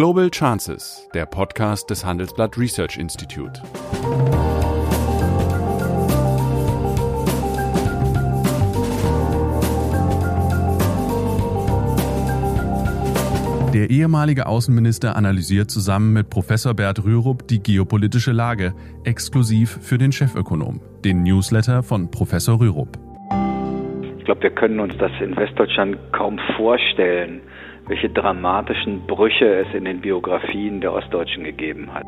Global Chances, der Podcast des Handelsblatt Research Institute. Der ehemalige Außenminister analysiert zusammen mit Professor Bert Rürup die geopolitische Lage, exklusiv für den Chefökonom, den Newsletter von Professor Rürup. Ich glaube, wir können uns das in Westdeutschland kaum vorstellen, welche dramatischen Brüche es in den Biografien der Ostdeutschen gegeben hat.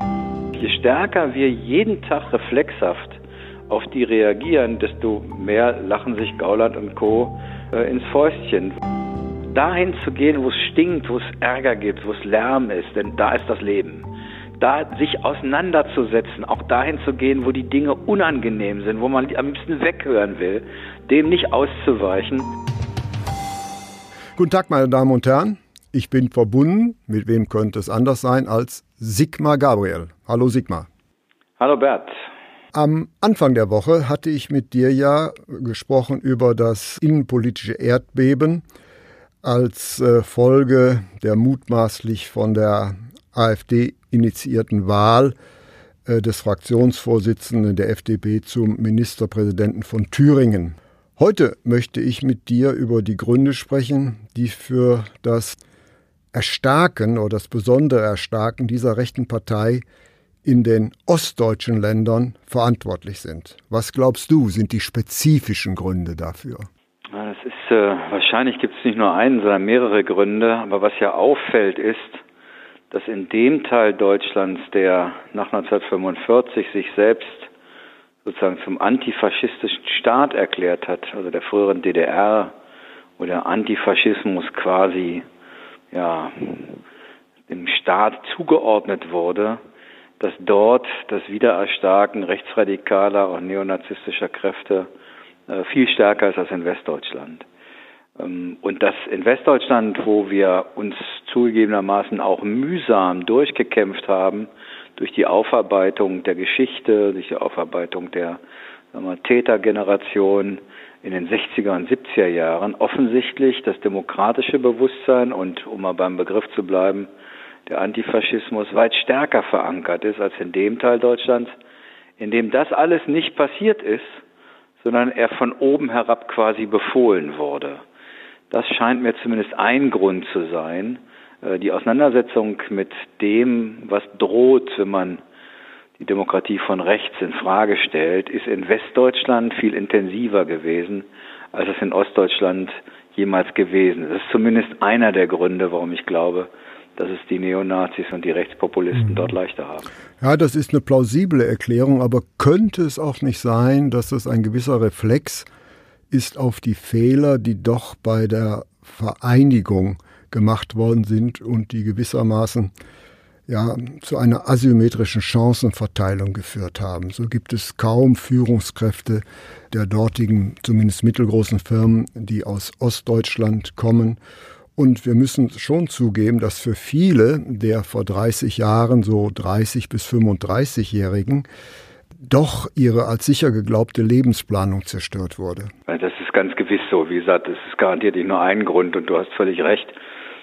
Je stärker wir jeden Tag reflexhaft auf die reagieren, desto mehr lachen sich Gauland und Co. Äh, ins Fäustchen dahin zu gehen, wo es stinkt, wo es Ärger gibt, wo es Lärm ist, denn da ist das Leben. Da sich auseinanderzusetzen, auch dahin zu gehen, wo die Dinge unangenehm sind, wo man am liebsten weghören will, dem nicht auszuweichen. Guten Tag, meine Damen und Herren. Ich bin verbunden, mit wem könnte es anders sein, als Sigmar Gabriel. Hallo Sigmar. Hallo Bert. Am Anfang der Woche hatte ich mit dir ja gesprochen über das innenpolitische Erdbeben als äh, Folge der mutmaßlich von der AfD initiierten Wahl äh, des Fraktionsvorsitzenden der FDP zum Ministerpräsidenten von Thüringen. Heute möchte ich mit dir über die Gründe sprechen, die für das Erstarken oder das besondere Erstarken dieser rechten Partei in den ostdeutschen Ländern verantwortlich sind. Was glaubst du, sind die spezifischen Gründe dafür? Ja, das ist äh, wahrscheinlich gibt es nicht nur einen, sondern mehrere Gründe. Aber was ja auffällt, ist, dass in dem Teil Deutschlands, der nach 1945 sich selbst sozusagen zum antifaschistischen Staat erklärt hat, also der früheren DDR, wo der Antifaschismus quasi ja dem Staat zugeordnet wurde, dass dort das Wiedererstarken rechtsradikaler und neonazistischer Kräfte äh, viel stärker ist als in Westdeutschland. Ähm, und das in Westdeutschland, wo wir uns zugegebenermaßen auch mühsam durchgekämpft haben, durch die Aufarbeitung der Geschichte, durch die Aufarbeitung der wir, Tätergeneration in den 60er und 70er Jahren, offensichtlich das demokratische Bewusstsein und, um mal beim Begriff zu bleiben, der Antifaschismus weit stärker verankert ist als in dem Teil Deutschlands, in dem das alles nicht passiert ist sondern er von oben herab quasi befohlen wurde. Das scheint mir zumindest ein Grund zu sein. Äh, die Auseinandersetzung mit dem, was droht, wenn man die Demokratie von rechts in Frage stellt, ist in Westdeutschland viel intensiver gewesen, als es in Ostdeutschland jemals gewesen ist. Das ist zumindest einer der Gründe, warum ich glaube, dass es die Neonazis und die Rechtspopulisten mhm. dort leichter haben. Ja, das ist eine plausible Erklärung, aber könnte es auch nicht sein, dass es ein gewisser Reflex ist auf die Fehler, die doch bei der Vereinigung gemacht worden sind und die gewissermaßen ja, zu einer asymmetrischen Chancenverteilung geführt haben. So gibt es kaum Führungskräfte der dortigen, zumindest mittelgroßen Firmen, die aus Ostdeutschland kommen und wir müssen schon zugeben, dass für viele der vor 30 Jahren so 30 bis 35-Jährigen doch ihre als sicher geglaubte Lebensplanung zerstört wurde. Das ist ganz gewiss so. Wie gesagt, das ist garantiert nicht nur ein Grund und du hast völlig recht.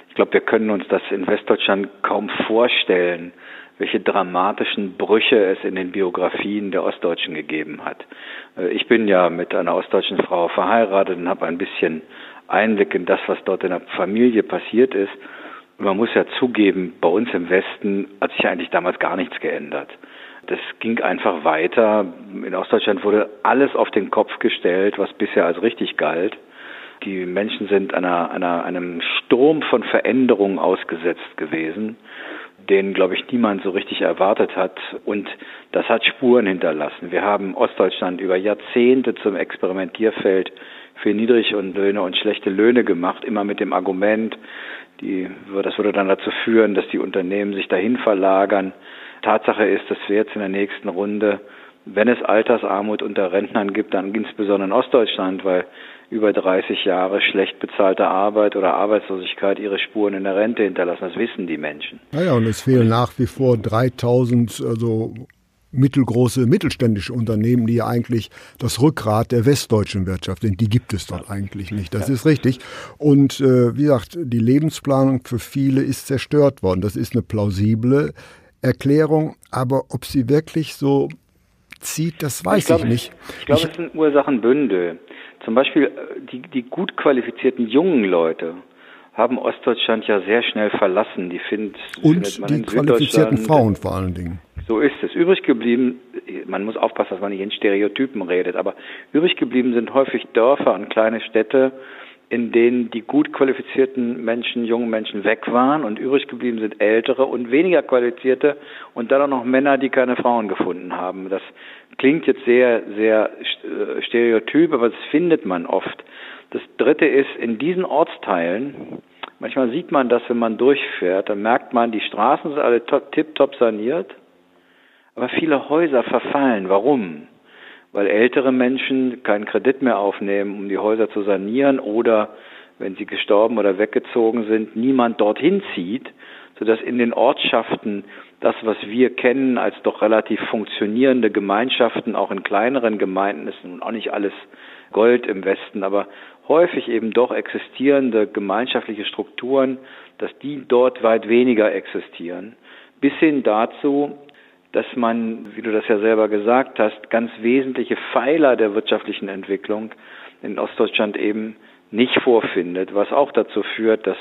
Ich glaube, wir können uns das in Westdeutschland kaum vorstellen, welche dramatischen Brüche es in den Biografien der Ostdeutschen gegeben hat. Äh, ich bin ja mit einer ostdeutschen Frau verheiratet und habe ein bisschen Einblick in das, was dort in der Familie passiert ist. Und man muss ja zugeben, bei uns im Westen hat sich eigentlich damals gar nichts geändert. Das ging einfach weiter. In Ostdeutschland wurde alles auf den Kopf gestellt, was bisher als richtig galt. Die Menschen sind einer, einer, einem Sturm von Veränderungen ausgesetzt gewesen, den, glaube ich, niemand so richtig erwartet hat. Und das hat Spuren hinterlassen. Wir haben Ostdeutschland über Jahrzehnte zum Experimentierfeld für niedrig und Löhne und schlechte Löhne gemacht, immer mit dem Argument, die, das würde dann dazu führen, dass die Unternehmen sich dahin verlagern. Tatsache ist, dass wir jetzt in der nächsten Runde, wenn es Altersarmut unter Rentnern gibt, dann insbesondere in Ostdeutschland, weil über 30 Jahre schlecht bezahlte Arbeit oder Arbeitslosigkeit ihre Spuren in der Rente hinterlassen. Das wissen die Menschen. Naja, und es fehlen nach wie vor 3000 also mittelgroße mittelständische Unternehmen, die ja eigentlich das Rückgrat der westdeutschen Wirtschaft sind. Die gibt es dort eigentlich nicht. Das ist richtig. Und äh, wie gesagt, die Lebensplanung für viele ist zerstört worden. Das ist eine plausible Erklärung, aber ob sie wirklich so zieht, das weiß ich, glaub, ich nicht. Ich glaube, es sind Ursachenbündel. Zum Beispiel äh, die, die gut qualifizierten jungen Leute haben Ostdeutschland ja sehr schnell verlassen. Die find, Und die qualifizierten Frauen vor allen Dingen. So ist es. Übrig geblieben, man muss aufpassen, dass man nicht in Stereotypen redet, aber übrig geblieben sind häufig Dörfer und kleine Städte, in denen die gut qualifizierten Menschen, jungen Menschen weg waren und übrig geblieben sind ältere und weniger qualifizierte und dann auch noch Männer, die keine Frauen gefunden haben. Das klingt jetzt sehr, sehr äh, stereotyp, aber das findet man oft. Das dritte ist, in diesen Ortsteilen, manchmal sieht man das, wenn man durchfährt, dann merkt man, die Straßen sind alle tipptopp saniert aber viele Häuser verfallen. Warum? Weil ältere Menschen keinen Kredit mehr aufnehmen, um die Häuser zu sanieren oder wenn sie gestorben oder weggezogen sind, niemand dorthin zieht, sodass in den Ortschaften das, was wir kennen als doch relativ funktionierende Gemeinschaften, auch in kleineren Gemeinden, ist nun auch nicht alles Gold im Westen, aber häufig eben doch existierende gemeinschaftliche Strukturen, dass die dort weit weniger existieren, bis hin dazu, dass man, wie du das ja selber gesagt hast, ganz wesentliche Pfeiler der wirtschaftlichen Entwicklung in Ostdeutschland eben nicht vorfindet, was auch dazu führt, dass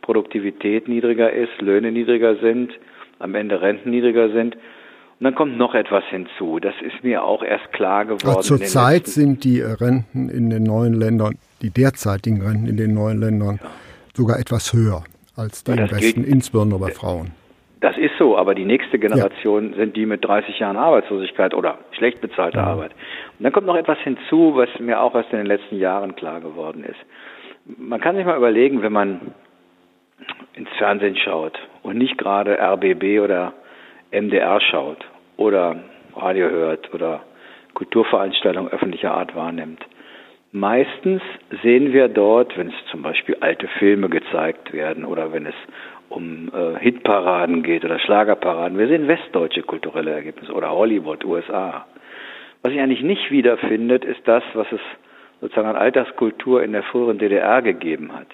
Produktivität niedriger ist, Löhne niedriger sind, am Ende Renten niedriger sind. Und dann kommt noch etwas hinzu. Das ist mir auch erst klar geworden. Zurzeit sind die Renten in den neuen Ländern, die derzeitigen Renten in den neuen Ländern, ja. sogar etwas höher als die im Westen, insbesondere bei Frauen. Das ist so, aber die nächste Generation ja. sind die mit 30 Jahren Arbeitslosigkeit oder schlecht bezahlter ja. Arbeit. Und dann kommt noch etwas hinzu, was mir auch erst in den letzten Jahren klar geworden ist. Man kann sich mal überlegen, wenn man ins Fernsehen schaut und nicht gerade RBB oder MDR schaut oder Radio hört oder Kulturveranstaltungen öffentlicher Art wahrnimmt. Meistens sehen wir dort, wenn es zum Beispiel alte Filme gezeigt werden oder wenn es um äh, Hitparaden geht oder Schlagerparaden. Wir sehen westdeutsche kulturelle Ergebnisse oder Hollywood, USA. Was sich eigentlich nicht wiederfindet, ist das, was es sozusagen an Alltagskultur in der früheren DDR gegeben hat.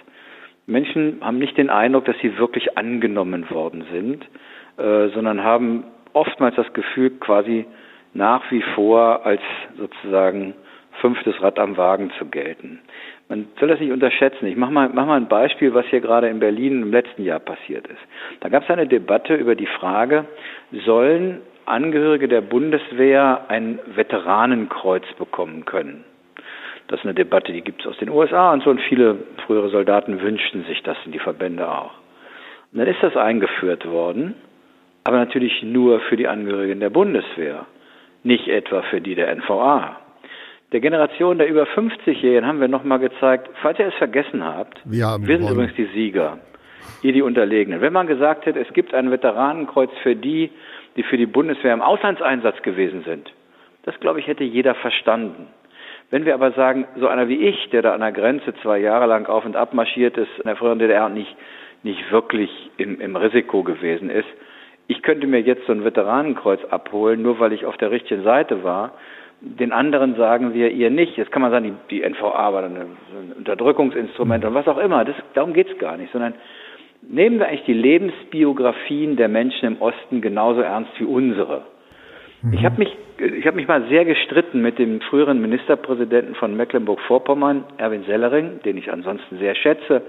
Menschen haben nicht den Eindruck, dass sie wirklich angenommen worden sind, äh, sondern haben oftmals das Gefühl, quasi nach wie vor als sozusagen fünftes Rad am Wagen zu gelten. Man soll das nicht unterschätzen. Ich mache mal, mach mal ein Beispiel, was hier gerade in Berlin im letzten Jahr passiert ist. Da gab es eine Debatte über die Frage, sollen Angehörige der Bundeswehr ein Veteranenkreuz bekommen können? Das ist eine Debatte, die gibt es aus den USA und so, und viele frühere Soldaten wünschten sich das in die Verbände auch. Und dann ist das eingeführt worden, aber natürlich nur für die Angehörigen der Bundeswehr, nicht etwa für die der NVA. Der Generation der über 50-Jährigen haben wir nochmal gezeigt, falls ihr es vergessen habt, wir, haben wir sind übrigens die Sieger, ihr die Unterlegenen. Wenn man gesagt hätte, es gibt ein Veteranenkreuz für die, die für die Bundeswehr im Auslandseinsatz gewesen sind, das glaube ich hätte jeder verstanden. Wenn wir aber sagen, so einer wie ich, der da an der Grenze zwei Jahre lang auf und ab marschiert ist, in der früheren DDR nicht, nicht wirklich im, im Risiko gewesen ist, ich könnte mir jetzt so ein Veteranenkreuz abholen, nur weil ich auf der richtigen Seite war, den anderen sagen wir ihr nicht. Jetzt kann man sagen, die, die NVA war dann ein Unterdrückungsinstrument und was auch immer. Das, darum geht es gar nicht, sondern nehmen wir eigentlich die Lebensbiografien der Menschen im Osten genauso ernst wie unsere. Mhm. Ich habe mich, ich habe mich mal sehr gestritten mit dem früheren Ministerpräsidenten von Mecklenburg-Vorpommern, Erwin Sellering, den ich ansonsten sehr schätze,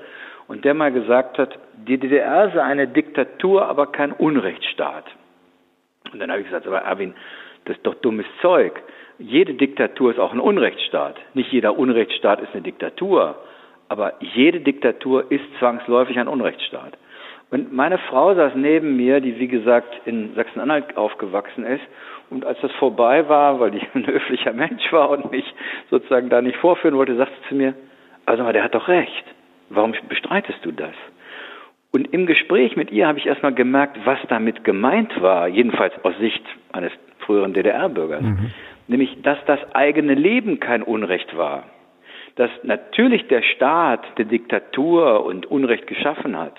und der mal gesagt hat, die DDR sei eine Diktatur, aber kein Unrechtsstaat. Und dann habe ich gesagt, aber Erwin, das ist doch dummes Zeug jede Diktatur ist auch ein Unrechtsstaat. Nicht jeder Unrechtsstaat ist eine Diktatur, aber jede Diktatur ist zwangsläufig ein Unrechtsstaat. Und meine Frau saß neben mir, die wie gesagt in Sachsen-Anhalt aufgewachsen ist, und als das vorbei war, weil ich ein höflicher Mensch war und mich sozusagen da nicht vorführen wollte, sagte sie zu mir, also mal, der hat doch recht. Warum bestreitest du das? Und im Gespräch mit ihr habe ich erstmal gemerkt, was damit gemeint war, jedenfalls aus Sicht eines früheren DDR-Bürgers. Mhm nämlich dass das eigene Leben kein Unrecht war, dass natürlich der Staat die Diktatur und Unrecht geschaffen hat,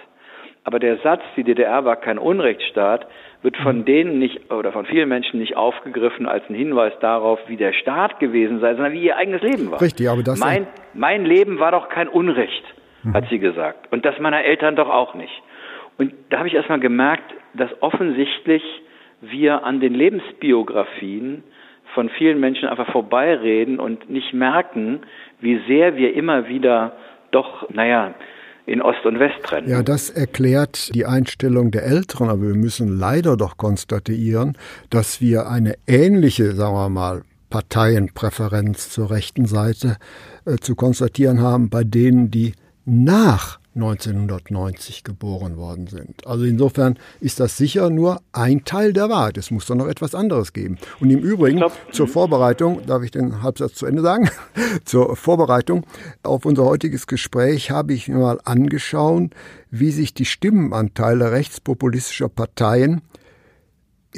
Aber der Satz, die DDR war kein Unrechtsstaat, wird von mhm. denen nicht oder von vielen Menschen nicht aufgegriffen als ein Hinweis darauf, wie der Staat gewesen sei, sondern wie ihr eigenes Leben war. Richtig, aber das mein, mein Leben war doch kein Unrecht, mhm. hat sie gesagt. Und das meiner Eltern doch auch nicht. Und da habe ich erstmal gemerkt, dass offensichtlich wir an den Lebensbiografien von vielen Menschen einfach vorbeireden und nicht merken, wie sehr wir immer wieder doch, naja, in Ost und West trennen. Ja, das erklärt die Einstellung der Älteren, aber wir müssen leider doch konstatieren, dass wir eine ähnliche, sagen wir mal, Parteienpräferenz zur rechten Seite äh, zu konstatieren haben bei denen, die nach 1990 geboren worden sind. Also insofern ist das sicher nur ein Teil der Wahrheit. Es muss doch noch etwas anderes geben. Und im Übrigen glaub, zur hm. Vorbereitung, darf ich den Halbsatz zu Ende sagen? zur Vorbereitung auf unser heutiges Gespräch habe ich mir mal angeschaut, wie sich die Stimmenanteile rechtspopulistischer Parteien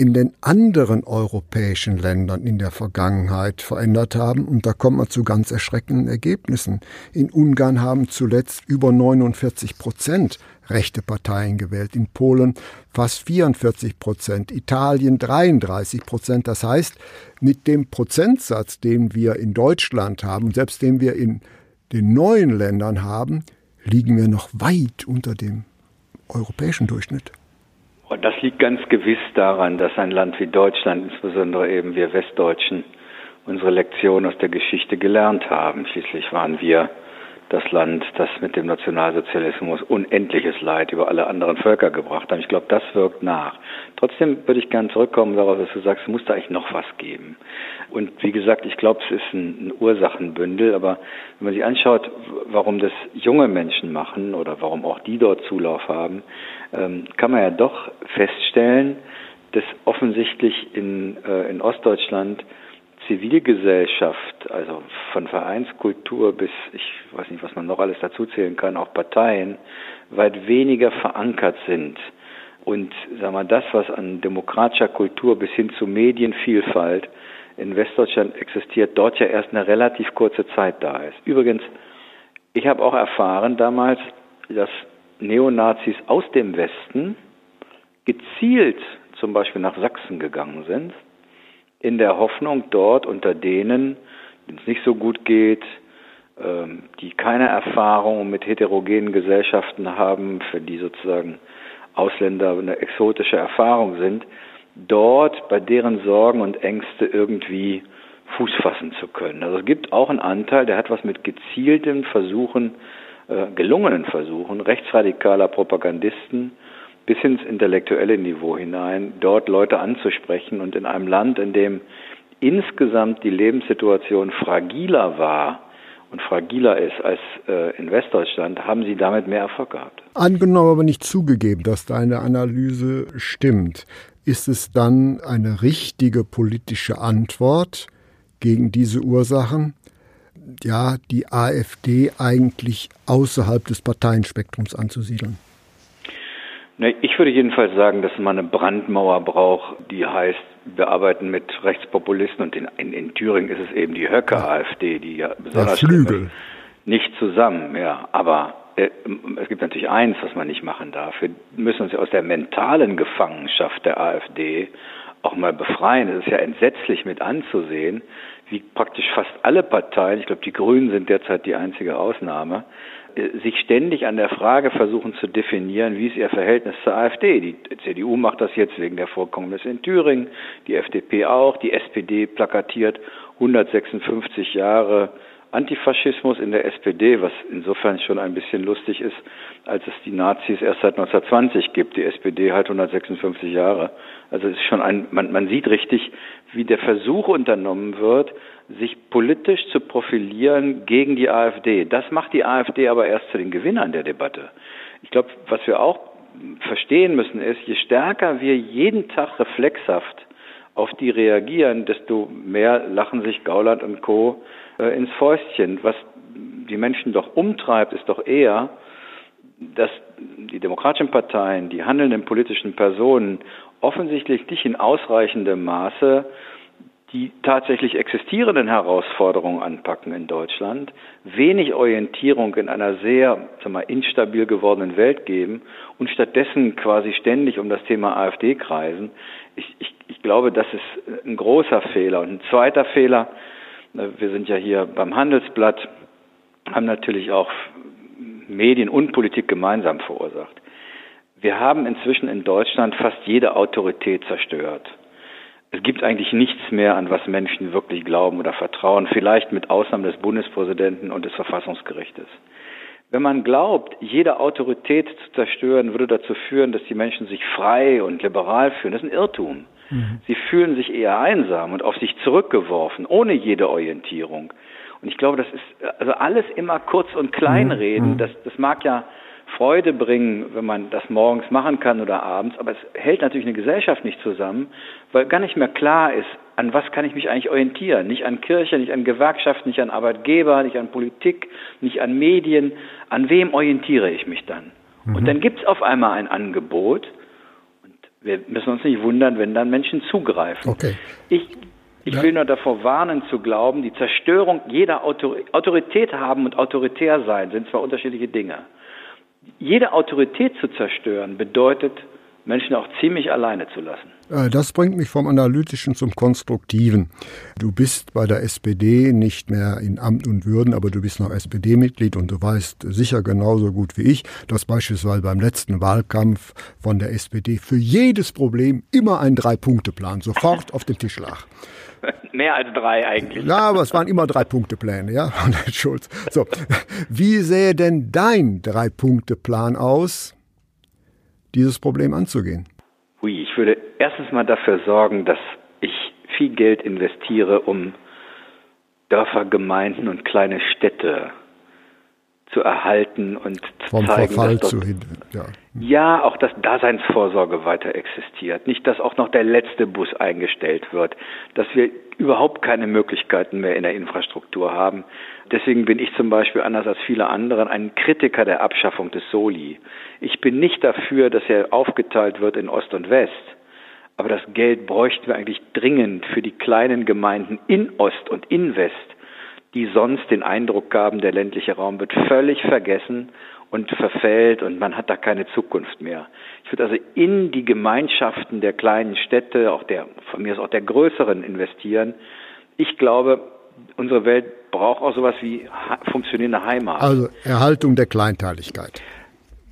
in den anderen europäischen Ländern in der Vergangenheit verändert haben. Und da kommt man zu ganz erschreckenden Ergebnissen. In Ungarn haben zuletzt über 49 Prozent rechte Parteien gewählt, in Polen fast 44 Prozent, Italien 33 Prozent. Das heißt, mit dem Prozentsatz, den wir in Deutschland haben, selbst den wir in den neuen Ländern haben, liegen wir noch weit unter dem europäischen Durchschnitt. Und das liegt ganz gewiss daran, dass ein Land wie Deutschland, insbesondere eben wir Westdeutschen, unsere Lektion aus der Geschichte gelernt haben. Schließlich waren wir das Land, das mit dem Nationalsozialismus unendliches Leid über alle anderen Völker gebracht hat. Ich glaube, das wirkt nach. Trotzdem würde ich gerne zurückkommen darauf, dass du sagst, es muss da eigentlich noch was geben. Und wie gesagt, ich glaube, es ist ein, ein Ursachenbündel, aber wenn man sich anschaut, warum das junge Menschen machen oder warum auch die dort Zulauf haben, ähm, kann man ja doch feststellen, dass offensichtlich in, äh, in Ostdeutschland Zivilgesellschaft, also von Vereinskultur bis, ich weiß nicht, was man noch alles dazu zählen kann, auch Parteien, weit weniger verankert sind. Und sagen wir, das, was an demokratischer Kultur bis hin zu Medienvielfalt in Westdeutschland existiert, dort ja erst eine relativ kurze Zeit da ist. Übrigens, ich habe auch erfahren damals, dass Neonazis aus dem Westen gezielt zum Beispiel nach Sachsen gegangen sind, in der Hoffnung, dort unter denen, denen es nicht so gut geht, ähm, die keine Erfahrung mit heterogenen Gesellschaften haben, für die sozusagen Ausländer eine exotische Erfahrung sind, dort bei deren Sorgen und Ängste irgendwie Fuß fassen zu können. Also es gibt auch einen Anteil, der hat was mit gezielten Versuchen, gelungenen Versuchen rechtsradikaler Propagandisten bis ins intellektuelle Niveau hinein, dort Leute anzusprechen und in einem Land, in dem insgesamt die Lebenssituation fragiler war und fragiler ist als äh, in Westdeutschland, haben sie damit mehr Erfolg gehabt. Angenommen aber nicht zugegeben, dass deine Analyse stimmt, ist es dann eine richtige politische Antwort gegen diese Ursachen, ja, die AfD eigentlich außerhalb des Parteienspektrums anzusiedeln? Ich würde jedenfalls sagen, dass man eine Brandmauer braucht, die heißt, wir arbeiten mit Rechtspopulisten und in, in, in Thüringen ist es eben die Höcke-AfD, die ja besonders Flügel. nicht zusammen, ja. Aber äh, es gibt natürlich eins, was man nicht machen darf. Wir müssen uns ja aus der mentalen Gefangenschaft der AfD auch mal befreien. Es ist ja entsetzlich mit anzusehen, wie praktisch fast alle Parteien, ich glaube, die Grünen sind derzeit die einzige Ausnahme, äh, sich ständig an der Frage versuchen zu definieren, wie ist ihr Verhältnis zur AfD. Die CDU macht das jetzt wegen der Vorkommnisse in Thüringen, die FDP auch, die SPD plakatiert 156 Jahre Antifaschismus in der SPD, was insofern schon ein bisschen lustig ist, als es die Nazis erst seit 1920 gibt, die SPD halt 156 Jahre. Also es ist schon ein, man, man sieht richtig, wie der Versuch unternommen wird, sich politisch zu profilieren gegen die AfD. Das macht die AfD aber erst zu den Gewinnern der Debatte. Ich glaube, was wir auch verstehen müssen, ist, je stärker wir jeden Tag reflexhaft auf die reagieren, desto mehr lachen sich Gauland und Co. Äh, ins Fäustchen. Was die Menschen doch umtreibt, ist doch eher, dass die demokratischen Parteien, die handelnden politischen Personen offensichtlich nicht in ausreichendem Maße die tatsächlich existierenden Herausforderungen anpacken in Deutschland, wenig Orientierung in einer sehr sag mal, instabil gewordenen Welt geben und stattdessen quasi ständig um das Thema AfD kreisen. Ich, ich, ich glaube, das ist ein großer Fehler. Und ein zweiter Fehler, wir sind ja hier beim Handelsblatt, haben natürlich auch Medien und Politik gemeinsam verursacht. Wir haben inzwischen in Deutschland fast jede Autorität zerstört. Es gibt eigentlich nichts mehr, an was Menschen wirklich glauben oder vertrauen, vielleicht mit Ausnahme des Bundespräsidenten und des Verfassungsgerichtes. Wenn man glaubt, jede Autorität zu zerstören, würde dazu führen, dass die Menschen sich frei und liberal fühlen. Das ist ein Irrtum. Mhm. Sie fühlen sich eher einsam und auf sich zurückgeworfen, ohne jede Orientierung. Und ich glaube, das ist also alles immer kurz und klein reden. Mhm. Das, das mag ja Freude bringen, wenn man das morgens machen kann oder abends, aber es hält natürlich eine Gesellschaft nicht zusammen, weil gar nicht mehr klar ist, an was kann ich mich eigentlich orientieren? Nicht an Kirche, nicht an Gewerkschaft, nicht an Arbeitgeber, nicht an Politik, nicht an Medien. An wem orientiere ich mich dann? Mhm. Und dann gibt es auf einmal ein Angebot wir müssen uns nicht wundern, wenn dann Menschen zugreifen. Okay. Ich, ich ja. will nur davor warnen zu glauben, die Zerstörung jeder Autorität haben und autoritär sein sind zwar unterschiedliche Dinge jede Autorität zu zerstören bedeutet, Menschen auch ziemlich alleine zu lassen. Äh, das bringt mich vom Analytischen zum Konstruktiven. Du bist bei der SPD nicht mehr in Amt und Würden, aber du bist noch SPD-Mitglied und du weißt sicher genauso gut wie ich, dass beispielsweise beim letzten Wahlkampf von der SPD für jedes Problem immer ein Drei-Punkte-Plan sofort auf den Tisch lag. Mehr als drei eigentlich. Ja, aber es waren immer Drei-Punkte-Pläne, ja, von Herrn Schulz. So, wie sähe denn dein Drei-Punkte-Plan aus, dieses Problem anzugehen? Ui, ich würde erstens mal dafür sorgen, dass ich viel Geld investiere, um Dörfer, Gemeinden und kleine Städte zu erhalten und zu Vom zeigen, Verfall dass dort, zu hin, ja. ja, auch dass Daseinsvorsorge weiter existiert. Nicht, dass auch noch der letzte Bus eingestellt wird, dass wir überhaupt keine Möglichkeiten mehr in der Infrastruktur haben. Deswegen bin ich zum Beispiel anders als viele andere ein Kritiker der Abschaffung des Soli. Ich bin nicht dafür, dass er aufgeteilt wird in Ost und West. Aber das Geld bräuchten wir eigentlich dringend für die kleinen Gemeinden in Ost und in West, die sonst den Eindruck gaben, der ländliche Raum wird völlig vergessen und verfällt und man hat da keine Zukunft mehr. Ich würde also in die Gemeinschaften der kleinen Städte, auch der, von mir aus auch der größeren investieren. Ich glaube, unsere Welt braucht auch sowas wie funktionierende Heimat. Also Erhaltung der Kleinteiligkeit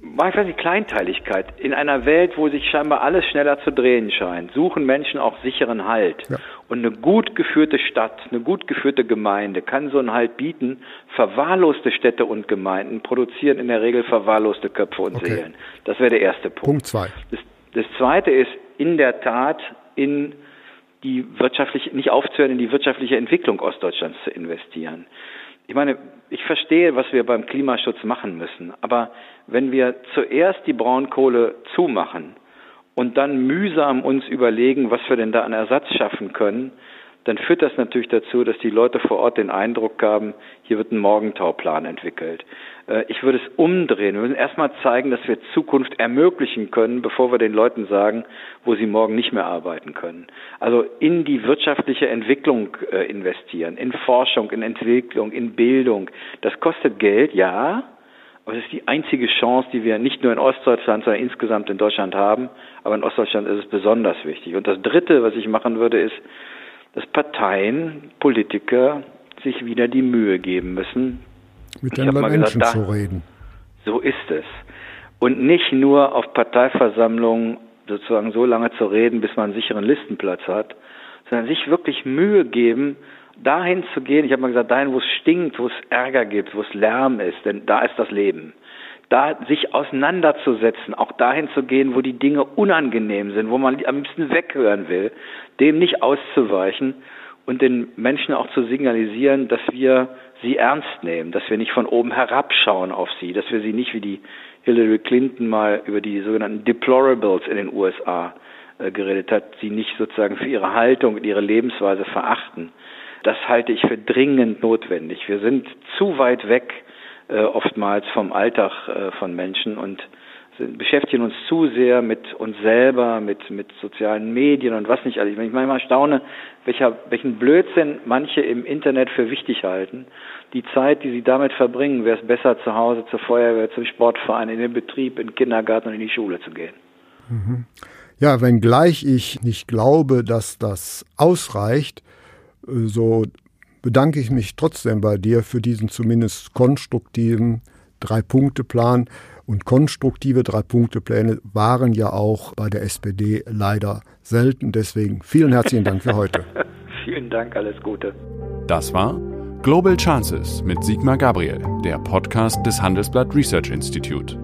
manchmal die Kleinteiligkeit. In einer Welt, wo sich scheinbar alles schneller zu drehen scheint, suchen Menschen auch sicheren Halt. Ja. Und eine gut geführte Stadt, eine gut geführte Gemeinde kann so einen Halt bieten. Verwahrloste Städte und Gemeinden produzieren in der Regel verwahrloste Köpfe und okay. Seelen. Das wäre der erste Punkt. Punkt zwei. Das, das zweite ist in der Tat in die wirtschaftliche, nicht aufzuhören, in die wirtschaftliche Entwicklung Ostdeutschlands zu investieren. Ich meine, ich verstehe, was wir beim Klimaschutz machen müssen, aber wenn wir zuerst die Braunkohle zumachen und dann mühsam uns überlegen, was wir denn da an Ersatz schaffen können, dann führt das natürlich dazu, dass die Leute vor Ort den Eindruck haben, hier wird ein Morgentauplan entwickelt. Äh, ich würde es umdrehen. Wir müssen erstmal zeigen, dass wir Zukunft ermöglichen können, bevor wir den Leuten sagen, wo sie morgen nicht mehr arbeiten können. Also in die wirtschaftliche Entwicklung äh, investieren, in Forschung, in Entwicklung, in Bildung. Das kostet Geld, ja, aber es ist die einzige Chance, die wir nicht nur in Ostdeutschland, sondern insgesamt in Deutschland haben. Aber in Ostdeutschland ist es besonders wichtig. Und das Dritte, was ich machen würde, ist, dass Parteien, Politiker sich wieder die Mühe geben müssen, mit den Menschen gesagt, zu reden. So ist es. Und nicht nur auf Parteiversammlungen sozusagen so lange zu reden, bis man einen sicheren Listenplatz hat, sondern sich wirklich Mühe geben, dahin zu gehen. Ich habe mal gesagt, dahin, wo es stinkt, wo es Ärger gibt, wo es Lärm ist, denn da ist das Leben da sich auseinanderzusetzen, auch dahin zu gehen, wo die Dinge unangenehm sind, wo man am liebsten weghören will, dem nicht auszuweichen und den Menschen auch zu signalisieren, dass wir sie ernst nehmen, dass wir nicht von oben herabschauen auf sie, dass wir sie nicht wie die Hillary Clinton mal über die sogenannten Deplorables in den USA äh, geredet hat, sie nicht sozusagen für ihre Haltung und ihre Lebensweise verachten. Das halte ich für dringend notwendig. Wir sind zu weit weg äh, oftmals vom Alltag äh, von Menschen und beschäftigen uns zu sehr mit uns selber, mit, mit sozialen Medien und was nicht alles. Wenn ich manchmal staune, welcher, welchen Blödsinn manche im Internet für wichtig halten, die Zeit, die sie damit verbringen, wäre es besser, zu Hause zur Feuerwehr, zum Sportverein, in den Betrieb, in den Kindergarten und in die Schule zu gehen. Mhm. Ja, wenngleich ich nicht glaube, dass das ausreicht, äh, so bedanke ich mich trotzdem bei dir für diesen zumindest konstruktiven Drei-Punkte-Plan. Und konstruktive Drei-Punkte-Pläne waren ja auch bei der SPD leider selten. Deswegen vielen herzlichen Dank für heute. vielen Dank, alles Gute. Das war Global Chances mit Sigmar Gabriel, der Podcast des Handelsblatt Research Institute.